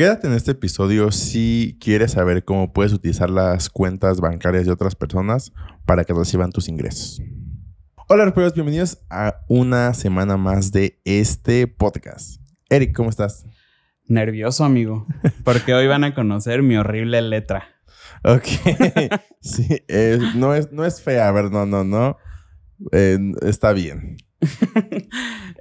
Quédate en este episodio si quieres saber cómo puedes utilizar las cuentas bancarias de otras personas para que reciban tus ingresos. Hola, reporteros, bienvenidos a una semana más de este podcast. Eric, ¿cómo estás? Nervioso, amigo, porque hoy van a conocer mi horrible letra. Ok. sí, no, es, no es fea, a ver, no, no, no. Eh, está bien.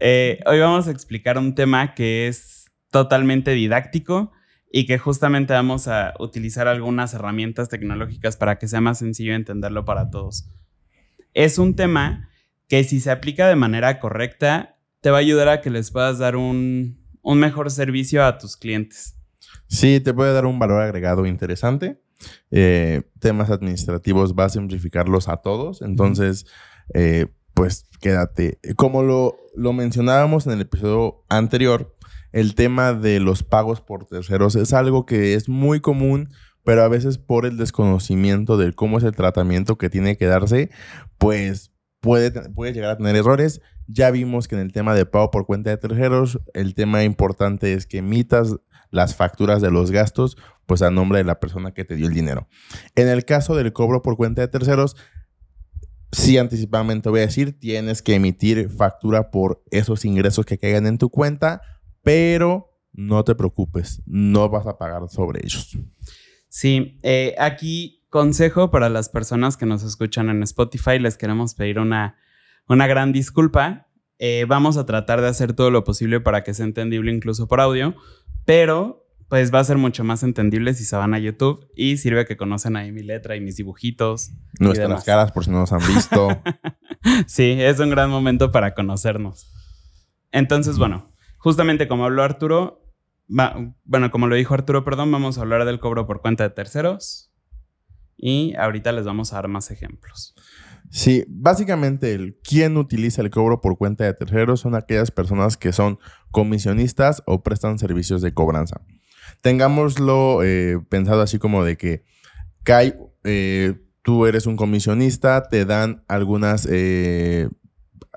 Eh, hoy vamos a explicar un tema que es totalmente didáctico y que justamente vamos a utilizar algunas herramientas tecnológicas para que sea más sencillo entenderlo para todos. Es un tema que si se aplica de manera correcta, te va a ayudar a que les puedas dar un, un mejor servicio a tus clientes. Sí, te puede dar un valor agregado interesante. Eh, temas administrativos va a simplificarlos a todos. Entonces, eh, pues quédate. Como lo, lo mencionábamos en el episodio anterior, el tema de los pagos por terceros es algo que es muy común, pero a veces por el desconocimiento de cómo es el tratamiento que tiene que darse, pues puede, puede llegar a tener errores. Ya vimos que en el tema de pago por cuenta de terceros, el tema importante es que emitas las facturas de los gastos, pues a nombre de la persona que te dio el dinero. En el caso del cobro por cuenta de terceros, sí anticipadamente voy a decir, tienes que emitir factura por esos ingresos que caigan en tu cuenta, pero no te preocupes, no vas a pagar sobre ellos. Sí, eh, aquí consejo para las personas que nos escuchan en Spotify, les queremos pedir una, una gran disculpa. Eh, vamos a tratar de hacer todo lo posible para que sea entendible incluso por audio, pero pues va a ser mucho más entendible si se van a YouTube y sirve que conocen ahí mi letra y mis dibujitos. Nuestras caras por si no nos han visto. sí, es un gran momento para conocernos. Entonces, bueno, justamente como habló Arturo, bueno, como lo dijo Arturo, perdón, vamos a hablar del cobro por cuenta de terceros y ahorita les vamos a dar más ejemplos. Sí, básicamente el quién utiliza el cobro por cuenta de terceros son aquellas personas que son comisionistas o prestan servicios de cobranza tengámoslo eh, pensado así como de que Kai, eh, tú eres un comisionista, te dan algunas eh,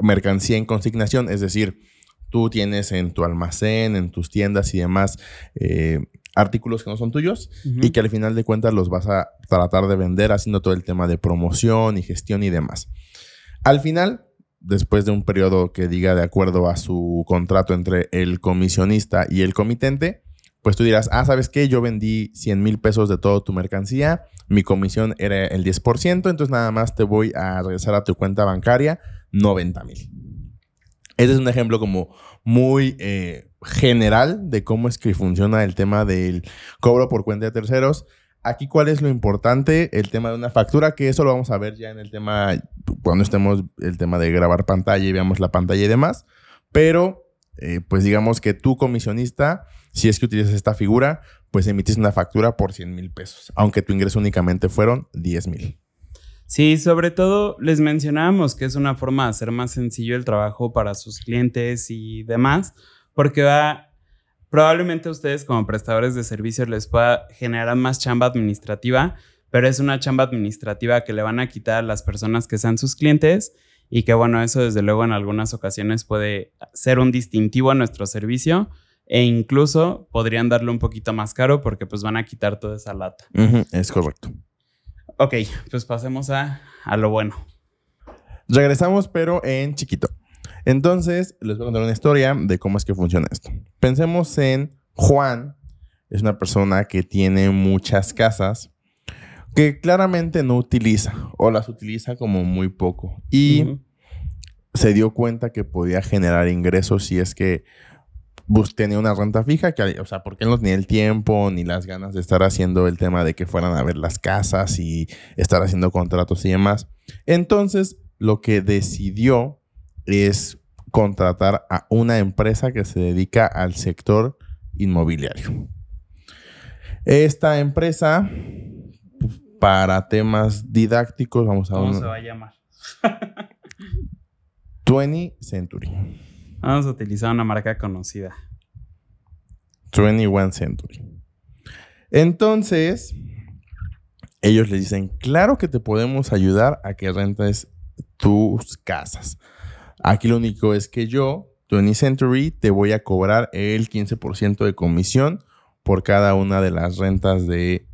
mercancía en consignación, es decir, tú tienes en tu almacén, en tus tiendas y demás artículos que no son tuyos y que al final de cuentas los vas a tratar de vender haciendo todo el tema de promoción y gestión y demás. Al final, después de un periodo que diga de acuerdo a su contrato entre el comisionista y el comitente, pues tú dirás, ah, ¿sabes qué? Yo vendí 100 mil pesos de toda tu mercancía, mi comisión era el 10%, entonces nada más te voy a regresar a tu cuenta bancaria 90 mil. Ese es un ejemplo como muy eh, general de cómo es que funciona el tema del cobro por cuenta de terceros. Aquí, ¿cuál es lo importante? El tema de una factura, que eso lo vamos a ver ya en el tema, cuando estemos el tema de grabar pantalla y veamos la pantalla y demás. Pero, eh, pues digamos que tu comisionista si es que utilizas esta figura, pues emites una factura por 100 mil pesos, aunque tu ingreso únicamente fueron 10 mil. Sí, sobre todo les mencionábamos que es una forma de hacer más sencillo el trabajo para sus clientes y demás, porque va, probablemente a ustedes como prestadores de servicios les pueda generar más chamba administrativa, pero es una chamba administrativa que le van a quitar a las personas que sean sus clientes y que bueno, eso desde luego en algunas ocasiones puede ser un distintivo a nuestro servicio, e incluso podrían darle un poquito más caro porque pues van a quitar toda esa lata. es correcto. Ok, pues pasemos a, a lo bueno. Regresamos pero en chiquito. Entonces, les voy a contar una historia de cómo es que funciona esto. Pensemos en Juan, es una persona que tiene muchas casas que claramente no utiliza o las utiliza como muy poco y se dio cuenta que podía generar ingresos si es que tenía una renta fija, que, o sea, porque él no tenía el tiempo ni las ganas de estar haciendo el tema de que fueran a ver las casas y estar haciendo contratos y demás. Entonces, lo que decidió es contratar a una empresa que se dedica al sector inmobiliario. Esta empresa, para temas didácticos, vamos a... ¿Cómo se va a llamar? 20 Century. Vamos a utilizar una marca conocida. 21 Century. Entonces, ellos le dicen, claro que te podemos ayudar a que rentes tus casas. Aquí lo único es que yo, 20 Century, te voy a cobrar el 15% de comisión por cada una de las rentas de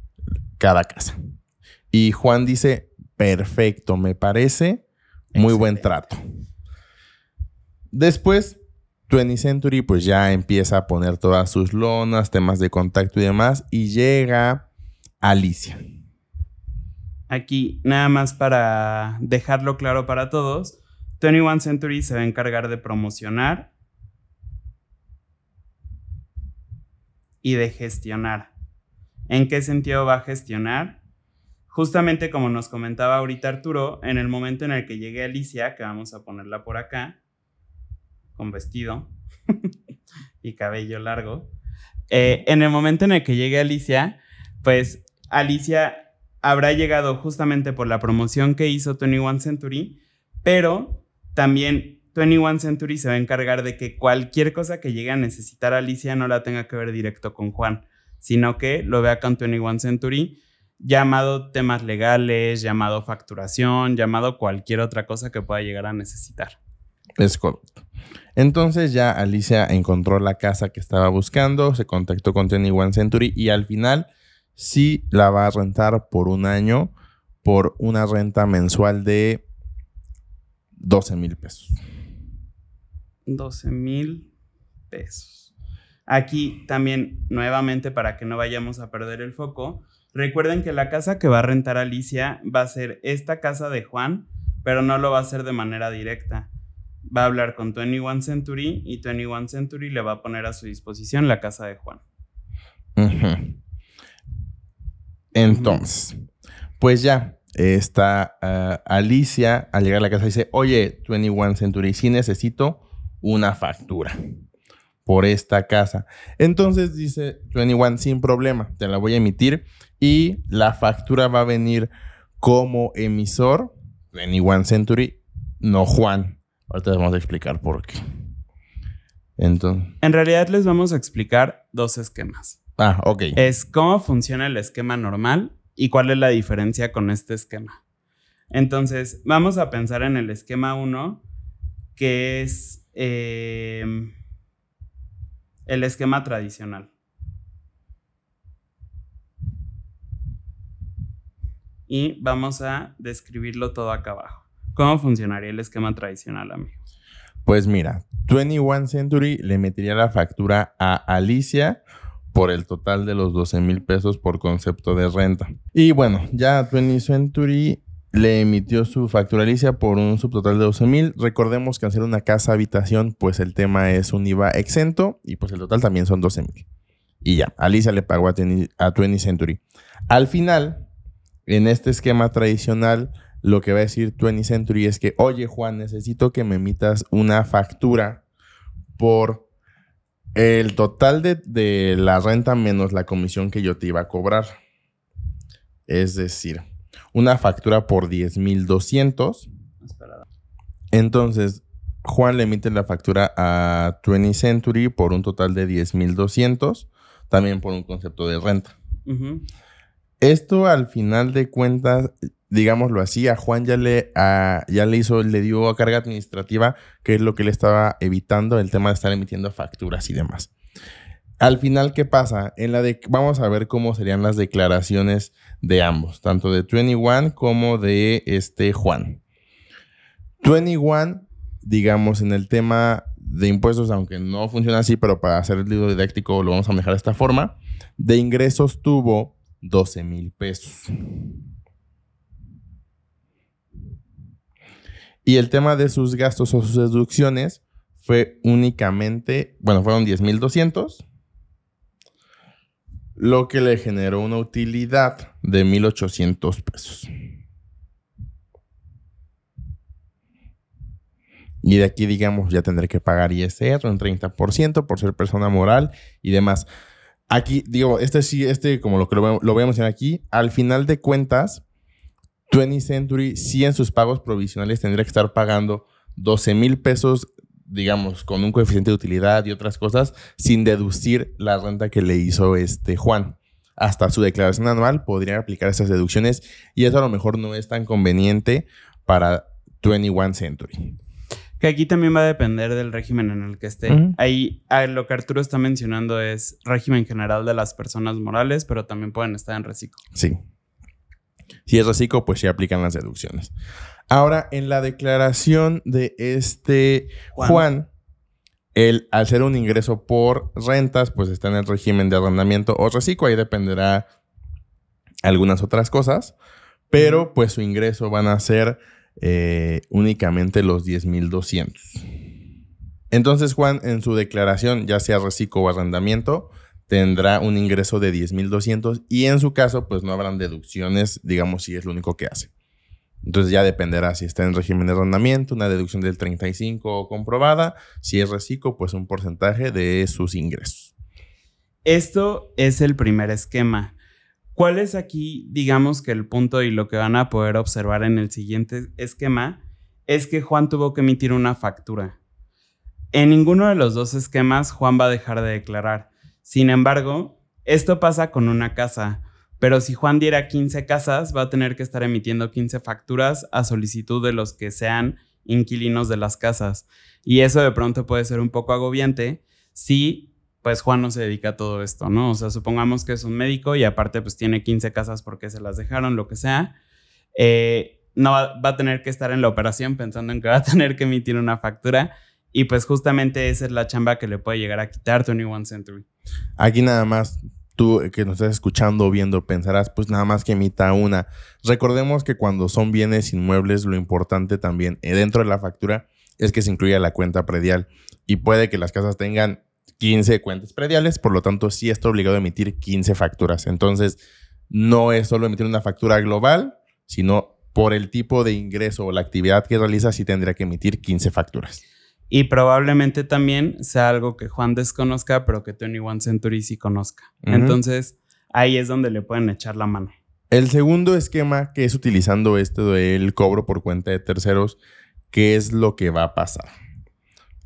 cada casa. Y Juan dice, perfecto, me parece muy buen trato. Después, 20 Century pues ya empieza a poner todas sus lonas, temas de contacto y demás, y llega Alicia. Aquí, nada más para dejarlo claro para todos, 21 Century se va a encargar de promocionar y de gestionar. ¿En qué sentido va a gestionar? Justamente como nos comentaba ahorita Arturo, en el momento en el que llegue Alicia, que vamos a ponerla por acá, con vestido y cabello largo, eh, en el momento en el que llegue Alicia, pues Alicia habrá llegado justamente por la promoción que hizo 21 Century, pero también 21 Century se va a encargar de que cualquier cosa que llegue a necesitar Alicia no la tenga que ver directo con Juan, sino que lo vea con 21 Century, llamado temas legales, llamado facturación, llamado cualquier otra cosa que pueda llegar a necesitar. Es correcto. Entonces ya Alicia encontró la casa que estaba buscando, se contactó con 21 Century y al final sí la va a rentar por un año por una renta mensual de 12 mil pesos. 12 mil pesos. Aquí también, nuevamente, para que no vayamos a perder el foco, recuerden que la casa que va a rentar Alicia va a ser esta casa de Juan, pero no lo va a hacer de manera directa. Va a hablar con 21 Century y 21 Century le va a poner a su disposición la casa de Juan. Entonces, pues ya, está ah, Alicia al llegar a la casa dice, oye, 21 Century, sí necesito una factura por esta casa. Entonces dice 21, sin problema, te la voy a emitir y la factura va a venir como emisor 21 Century, no Juan. Ahorita les vamos a explicar por qué. Entonces. En realidad les vamos a explicar dos esquemas. Ah, ok. Es cómo funciona el esquema normal y cuál es la diferencia con este esquema. Entonces, vamos a pensar en el esquema 1, que es Em, el esquema tradicional. Y vamos a describirlo todo acá abajo. ¿Cómo funcionaría el esquema tradicional, amigo? Pues mira, 21 Century le metería la factura a Alicia por el total de los 12 mil pesos por concepto de renta. Y bueno, ya 20 Century le emitió su factura Alicia por un subtotal de 12 mil. Recordemos que al ser una casa habitación, pues el tema es un IVA exento y pues el total también son 12 mil. Y ya, Alicia le pagó a, 20 Century. Al final, en este esquema tradicional, lo que va a decir 20 Century es que, oye Juan, necesito que me emitas una factura por el total de, de la renta menos la comisión que yo te iba a cobrar. Es decir, una factura por 10,200. Entonces, Juan le emite la factura a 20 Century por un total de 10,200, también por un concepto de renta. Esto al final de cuentas, digámoslo así, a Juan ya le, ya le hizo, le dio carga administrativa, que es lo que le estaba evitando el tema de estar emitiendo facturas y demás. Al final, ¿qué pasa? En la vamos a ver cómo serían las declaraciones de ambos, tanto de 21 como de este Juan. 21, digamos, en el tema de impuestos, aunque no funciona así, pero para hacer el libro didáctico lo vamos a manejar de esta forma, de ingresos tuvo 12 mil pesos. Y el tema de sus gastos o sus deducciones fue únicamente, bueno, fueron 10 mil 200 lo que le generó una utilidad de 1.800 pesos. Y de aquí, digamos, ya tendré que pagar ISR un 30% por ser persona moral y demás. Aquí, digo, este sí, este, como lo que lo, voy a mencionar aquí, al final de cuentas, 20 Century sí en sus pagos provisionales tendría que estar pagando 12 mil pesos digamos, con un coeficiente de utilidad y otras cosas, sin deducir la renta que le hizo este Juan. Hasta su declaración anual podrían aplicar esas deducciones y eso a lo mejor no es tan conveniente para 21 Century. Que aquí también va a depender del régimen en el que esté. Ahí ah, lo que Arturo está mencionando es régimen general de las personas morales, pero también pueden estar en reciclo. Sí. Si es reciclo, pues sí aplican las deducciones. Ahora, en la declaración de este Juan, él, al ser un ingreso por rentas, pues está en el régimen de arrendamiento o reciclo. Ahí dependerá algunas otras cosas. Pero pues su ingreso van a ser eh, únicamente los 10.200. Entonces Juan en su declaración, ya sea reciclo o arrendamiento, tendrá un ingreso de 10.200 y en su caso pues no habrán deducciones, digamos si es lo único que hace. Entonces ya dependerá si está en régimen de arrendamiento, una deducción del 35 comprobada, si es reciclo pues un porcentaje de sus ingresos. Esto es el primer esquema. ¿Cuál es aquí, digamos que el punto y lo que van a poder observar en el siguiente esquema? Es que Juan tuvo que emitir una factura. En ninguno de los dos esquemas Juan va a dejar de declarar. Sin embargo, esto pasa con una casa, pero si Juan diera 15 casas, va a tener que estar emitiendo 15 facturas a solicitud de los que sean inquilinos de las casas. Y eso de pronto puede ser un poco agobiante si pues Juan no se dedica a todo esto, ¿no? O sea, supongamos que es un médico y aparte pues tiene 15 casas porque se las dejaron, lo que sea. Eh, no va, a tener que estar en la operación pensando en que va a tener que emitir una factura. Y pues justamente esa es la chamba que le puede llegar a quitar 21 Century. Aquí nada más tú que nos estás escuchando o viendo pensarás, pues nada más que emita una. Recordemos que cuando son bienes inmuebles, lo importante también eh, dentro de la factura es que se incluya la cuenta predial. Y puede que las casas tengan 15 cuentas prediales, por lo tanto sí está obligado a emitir 15 facturas. Entonces, no es solo emitir una factura global, sino por el tipo de ingreso o la actividad que realiza, sí tendría que emitir 15 facturas. Y probablemente también sea algo que Juan desconozca, pero que Tony One Century sí conozca. Entonces, ahí es donde le pueden echar la mano. El segundo esquema que es utilizando este del cobro por cuenta de terceros, ¿qué es lo que va a pasar?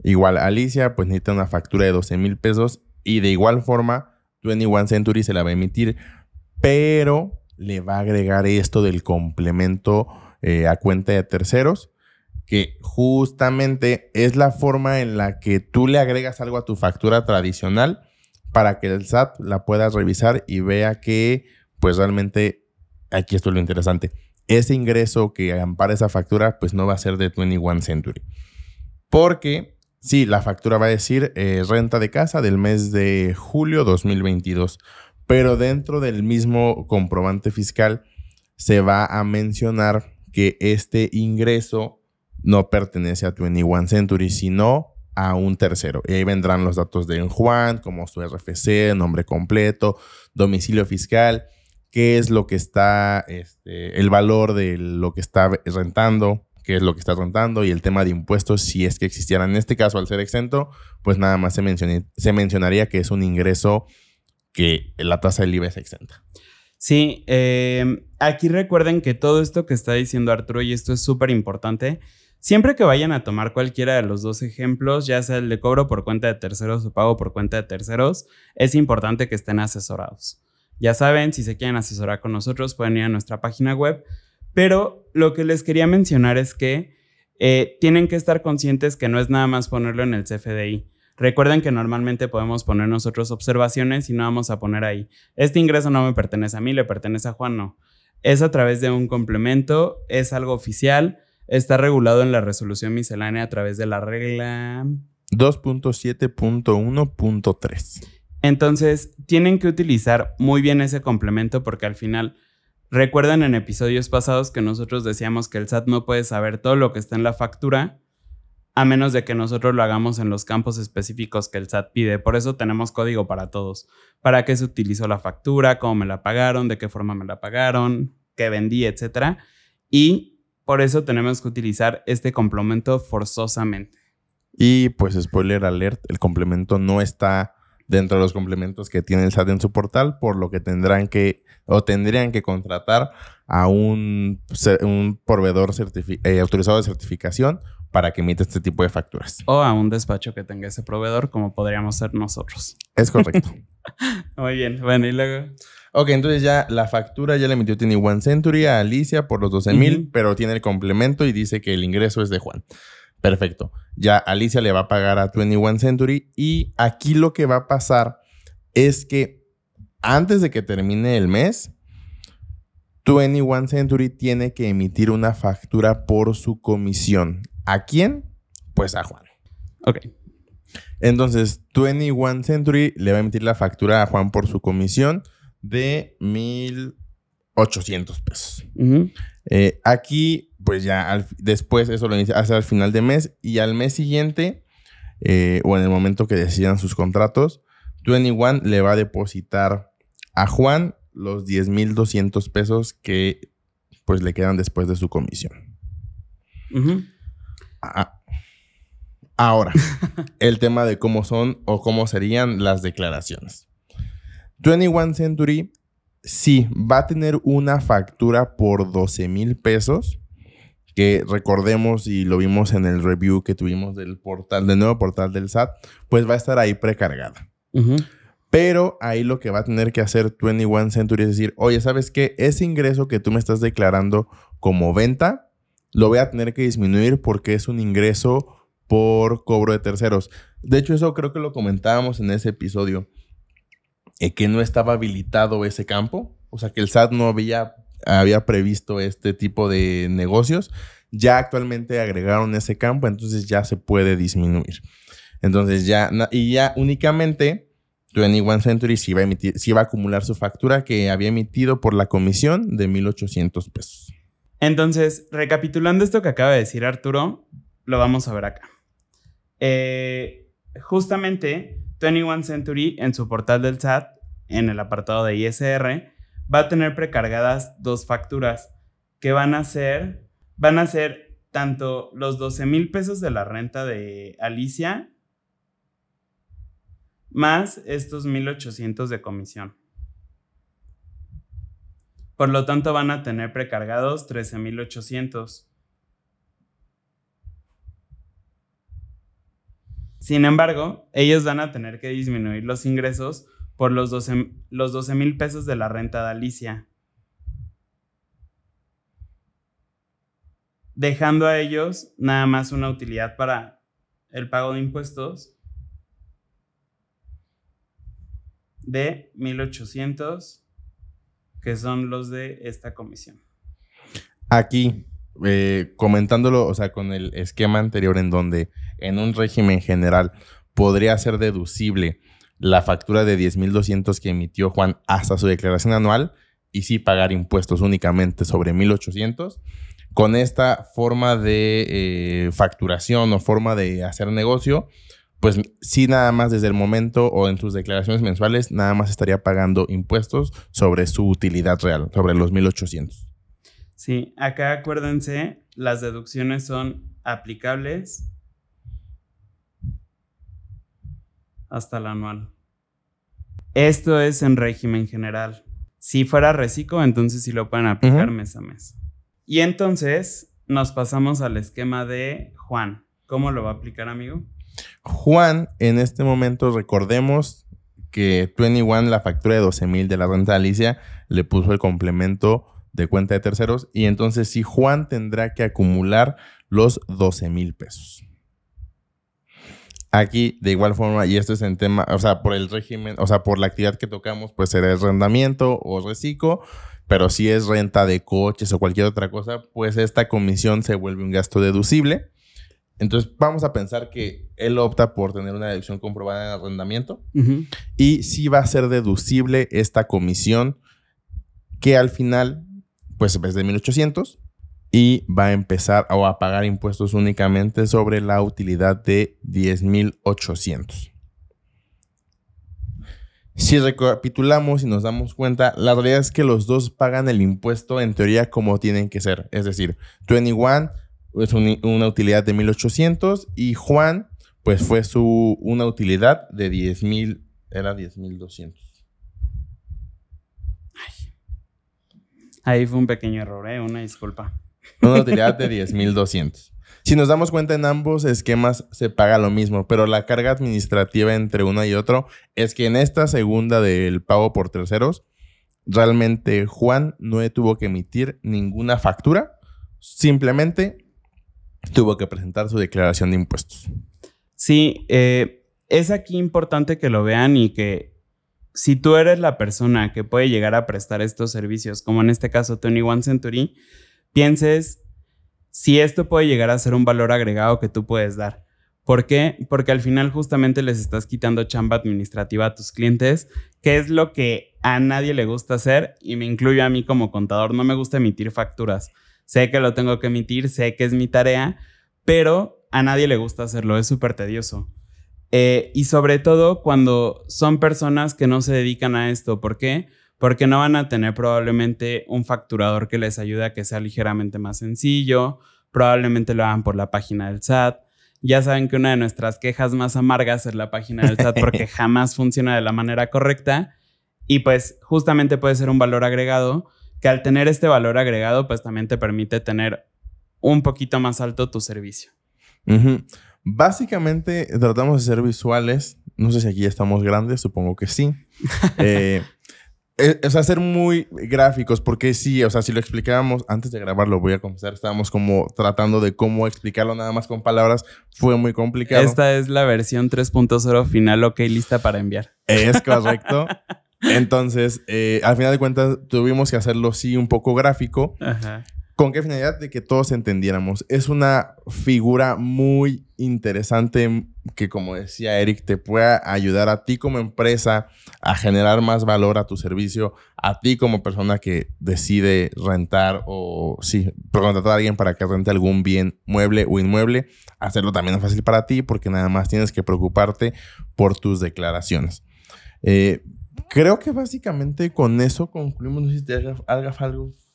Igual, Alicia pues necesita una factura de 12 mil pesos y de igual forma 21 Century se la va a emitir, pero le va a agregar esto del complemento eh, a cuenta de terceros, que justamente es la forma en la que tú le agregas algo a tu factura tradicional para que el SAT la pueda revisar y vea que pues realmente, aquí esto es lo interesante, ese ingreso que ampara esa factura pues no va a ser de 21 Century. Porque Sí, la factura va a decir eh, renta de casa del mes de julio 2022, pero dentro del mismo comprobante fiscal se va a mencionar que este ingreso no pertenece a 21 Century, sino a un tercero. Y ahí vendrán los datos de Juan, como su RFC, nombre completo, domicilio fiscal, qué es lo que está, este, el valor de lo que está rentando, qué es lo que está rentando y el tema de impuestos, si es que existiera. En este caso, al ser exento, pues nada más se, se mencionaría que es un ingreso que la tasa del IVA es exenta. Sí, em, aquí recuerden que todo esto que está diciendo Arturo, y esto es súper importante, siempre que vayan a tomar cualquiera de los dos ejemplos, ya sea el de cobro por cuenta de terceros o pago por cuenta de terceros, es importante que estén asesorados. Ya saben, si se quieren asesorar con nosotros, pueden ir a nuestra página web pero lo que les quería mencionar es que eh, tienen que estar conscientes que no es nada más ponerlo en el CFDI. Recuerden que normalmente podemos poner nosotros observaciones y no vamos a poner ahí, este ingreso no me pertenece a mí, le pertenece a Juan, no. Es a través de un complemento, es algo oficial, está regulado en la resolución miscelánea a través de la regla 2.7.1.3. Entonces, tienen que utilizar muy bien ese complemento porque al final Recuerdan en episodios pasados que nosotros decíamos que el SAT no puede saber todo lo que está en la factura a menos de que nosotros lo hagamos en los campos específicos que el SAT pide. Por eso tenemos código para todos. Para qué se utilizó la factura, cómo me la pagaron, de qué forma me la pagaron, qué vendí, etc. Y por eso tenemos que utilizar este complemento forzosamente. Y pues spoiler alert, el complemento no está dentro de los complementos que tiene el SAT en su portal, por lo que tendrán que o tendrían que contratar a un, un proveedor eh, autorizado de certificación para que emita este tipo de facturas. O a un despacho que tenga ese proveedor, como podríamos ser nosotros. Es correcto. Muy bien. Bueno, y luego. Ok, entonces ya la factura ya la emitió Tiny One Century a Alicia por los 12 mil, pero tiene el complemento y dice que el ingreso es de Juan. Perfecto. Ya Alicia le va a pagar a 21 Century y aquí lo que va a pasar es que antes de que termine el mes, 21 Century tiene que emitir una factura por su comisión. ¿A quién? Pues a Juan. Ok. Entonces, 21 Century le va a emitir la factura a Juan por su comisión de 1,800 pesos. Eh, aquí, pues ya después eso lo hace al final de mes y al mes siguiente, eh, o en el momento que decidan sus contratos, 21 le va a depositar a Juan los 10,200 pesos que pues le quedan después de su comisión. Ah, ahora, el tema de cómo son o cómo serían las declaraciones. 21 Century sí va a tener una factura por 12 mil pesos que recordemos y lo vimos en el review que tuvimos del portal, del nuevo portal del SAT, pues va a estar ahí precargada. Pero ahí lo que va a tener que hacer 21 Century es decir, oye, ¿sabes qué? Ese ingreso que tú me estás declarando como venta, lo voy a tener que disminuir porque es un ingreso por cobro de terceros. De hecho, eso creo que lo comentábamos en ese episodio, eh, que no estaba habilitado ese campo, o sea, que el SAT no había, había previsto este tipo de negocios. Ya actualmente agregaron ese campo, entonces ya se puede disminuir. Entonces ya, y ya únicamente 21 Century sí va, a a acumular su factura que había emitido por la comisión de 1,800 pesos. Entonces, recapitulando esto que acaba de decir Arturo, lo vamos a ver acá. Eh, justamente, 21 Century en su portal del SAT, en el apartado de ISR, va a tener precargadas dos facturas que van a ser, van a ser tanto los 12 mil pesos de la renta de Alicia más estos 1800 de comisión. Por lo tanto, van a tener precargados 13800. Sin embargo, ellos van a tener que disminuir los ingresos por los 12 mil pesos de la renta de Alicia. Dejando a ellos nada más una utilidad para el pago de impuestos de 1800, que son los de esta comisión. Aquí, eh, comentándolo, o sea, con el esquema anterior en donde en un régimen general podría ser deducible la factura de 10.200 que emitió Juan hasta su declaración anual y sí pagar impuestos únicamente sobre 1.800. Con esta forma de eh, facturación o forma de hacer negocio, pues sí nada más desde el momento o en sus declaraciones mensuales, nada más estaría pagando impuestos sobre su utilidad real, sobre los 1800. Sí, acá acuérdense, las deducciones son aplicables hasta el anual. Esto es en régimen general. Si fuera reciclo, entonces sí lo pueden aplicar mes a mes. Y entonces nos pasamos al esquema de Juan. ¿Cómo lo va a aplicar, amigo? Juan, en este momento, recordemos que 21, la factura de 12 mil de la renta de Alicia, le puso el complemento de cuenta de terceros y entonces sí, Juan tendrá que acumular los 12 mil pesos. Aquí, de igual forma, y esto es en tema, o sea, por el régimen, o sea, por la actividad que tocamos, pues será arrendamiento o reciclo, pero si es renta de coches o cualquier otra cosa, pues esta comisión se vuelve un gasto deducible. Entonces vamos a pensar que él opta por tener una deducción comprobada en arrendamiento y sí va a ser deducible esta comisión que al final pues es de 1800 y va a empezar o a pagar impuestos únicamente sobre la utilidad de 10,800. Si recapitulamos y nos damos cuenta, la realidad es que los dos pagan el impuesto en teoría como tienen que ser. Es decir, 21 es una utilidad de 1800 y Juan, pues fue su, una utilidad de 10,000, era 10,200. Ahí fue un pequeño error, ¿eh? una disculpa. Una utilidad de 10,200. Si nos damos cuenta en ambos esquemas se paga lo mismo, pero la carga administrativa entre uno y otro es que en esta segunda del pago por terceros, realmente Juan no tuvo que emitir ninguna factura, simplemente tuvo que presentar su declaración de impuestos. Sí, eh, es aquí importante que lo vean y que si tú eres la persona que puede llegar a prestar estos servicios, como en este caso Tony One Century, pienses si esto puede llegar a ser un valor agregado que tú puedes dar. ¿Por qué? Porque al final justamente les estás quitando chamba administrativa a tus clientes, que es lo que a nadie le gusta hacer y me incluyo a mí como contador. No me gusta emitir facturas. Sé que lo tengo que emitir, sé que es mi tarea, pero a nadie le gusta hacerlo, es súper tedioso. Eh, y sobre todo cuando son personas que no se dedican a esto. ¿Por qué? No van a tener probablemente un facturador que les ayude a que sea ligeramente más sencillo, probablemente lo hagan por la página del SAT. Ya saben que una de nuestras quejas más amargas es la página del SAT porque jamás funciona de la manera correcta y pues justamente puede ser un valor agregado que al tener este valor agregado pues también te permite tener un poquito más alto tu servicio. Básicamente tratamos de ser visuales. No sé si aquí estamos grandes, supongo que sí. eh, es, hacer muy gráficos, porque sí, o sea, si lo explicábamos antes de grabarlo, voy a confesar, estábamos como tratando de cómo explicarlo nada más con palabras, fue muy complicado. Esta es la versión 3.0 final, ok, lista para enviar. Es correcto. Entonces, eh, al final de cuentas, tuvimos que hacerlo sí un poco gráfico. Ajá. ¿Con qué finalidad? De que todos entendiéramos. Es una figura muy interesante que, como decía Eric, te pueda ayudar a ti como empresa a generar más valor a tu servicio, a ti como persona que decide rentar o, sí, contratar a alguien para que rente algún bien mueble o inmueble. Hacerlo también es fácil para ti porque nada más tienes que preocuparte por tus declaraciones. Eh, creo que básicamente con eso concluimos. No sé si te haga,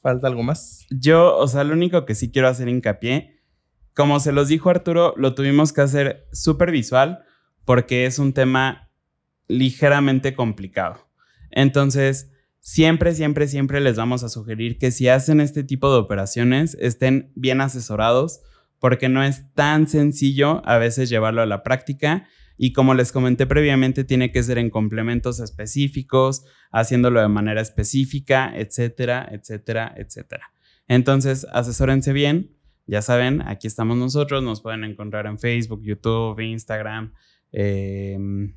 ¿Falta algo más? Yo, o sea, lo único que sí quiero hacer hincapié, como se los dijo Arturo, lo tuvimos que hacer súper visual porque es un tema ligeramente complicado. Entonces, siempre, siempre, siempre les vamos a sugerir que si hacen este tipo de operaciones estén bien asesorados porque no es tan sencillo a veces llevarlo a la práctica y como les comenté previamente, tiene que ser en complementos específicos, haciéndolo de manera específica, etcétera, etcétera, etcétera. Entonces, asesórense bien. Ya saben, aquí estamos nosotros. Nos pueden encontrar en Facebook, YouTube, Instagram, em,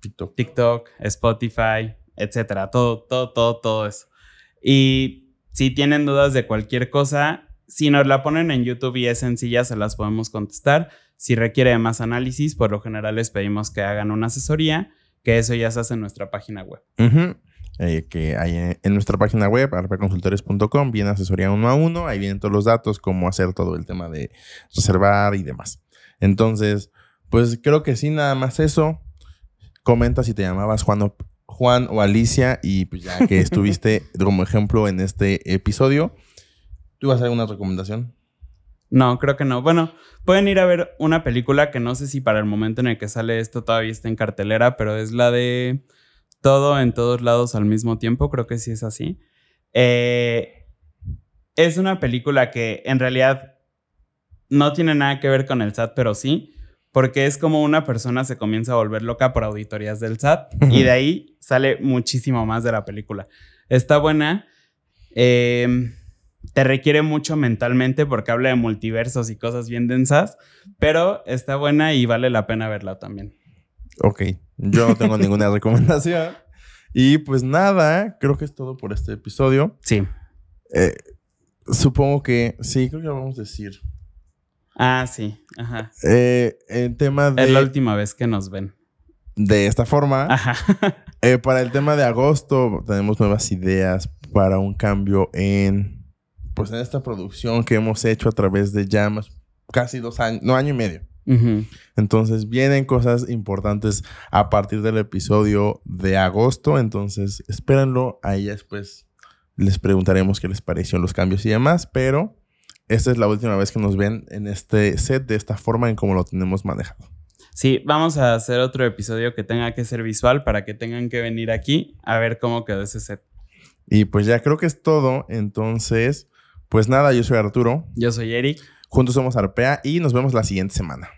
TikTok. TikTok, Spotify, etcétera. Todo, todo, todo, todo eso. Y si tienen dudas de cualquier cosa, si nos la ponen en YouTube y es sencilla, se las podemos contestar. Si requiere más análisis, por lo general les pedimos que hagan una asesoría, que eso ya se hace en nuestra página web. Eh, que hay en, nuestra página web, arpaconsultores.com, viene asesoría uno a uno, ahí vienen todos los datos, cómo hacer todo el tema de reservar y demás. Entonces, pues creo que sí, nada más eso. Comenta si te llamabas Juan o, Juan o Alicia y pues ya que estuviste como ejemplo en este episodio, ¿tú vas a hacer una recomendación? No, creo que no. Bueno, pueden ir a ver una película que no sé si para el momento en el que sale esto todavía está en cartelera, pero es la de Todo en todos lados al mismo tiempo, creo que sí es así. Eh, es una película que en realidad no tiene nada que ver con el SAT, pero sí, porque es como una persona se comienza a volver loca por auditorías del SAT y de ahí sale muchísimo más de la película. Está buena. Eh, te requiere mucho mentalmente porque habla de multiversos y cosas bien densas, pero está buena y vale la pena verla también. Ok, yo no tengo ninguna recomendación. Y pues nada, creo que es todo por este episodio. Sí. Eh, supongo que sí, creo que lo vamos a decir. Ah, sí, ajá. Eh, el tema de... Es la última vez que nos ven. De esta forma. Ajá. Eh, para el tema de agosto tenemos nuevas ideas para un cambio en pues en esta producción que hemos hecho a través de llamas casi dos años, no año y medio. Entonces vienen cosas importantes a partir del episodio de agosto. Entonces espérenlo. Ahí después les preguntaremos qué les parecieron los cambios y demás. Pero esta es la última vez que nos ven en este set de esta forma en como lo tenemos manejado. Sí, vamos a hacer otro episodio que tenga que ser visual para que tengan que venir aquí a ver cómo quedó ese set. Y pues ya creo que es todo. Entonces, pues nada, yo soy Arturo. Yo soy Eric. Juntos somos Arpea y nos vemos la siguiente semana.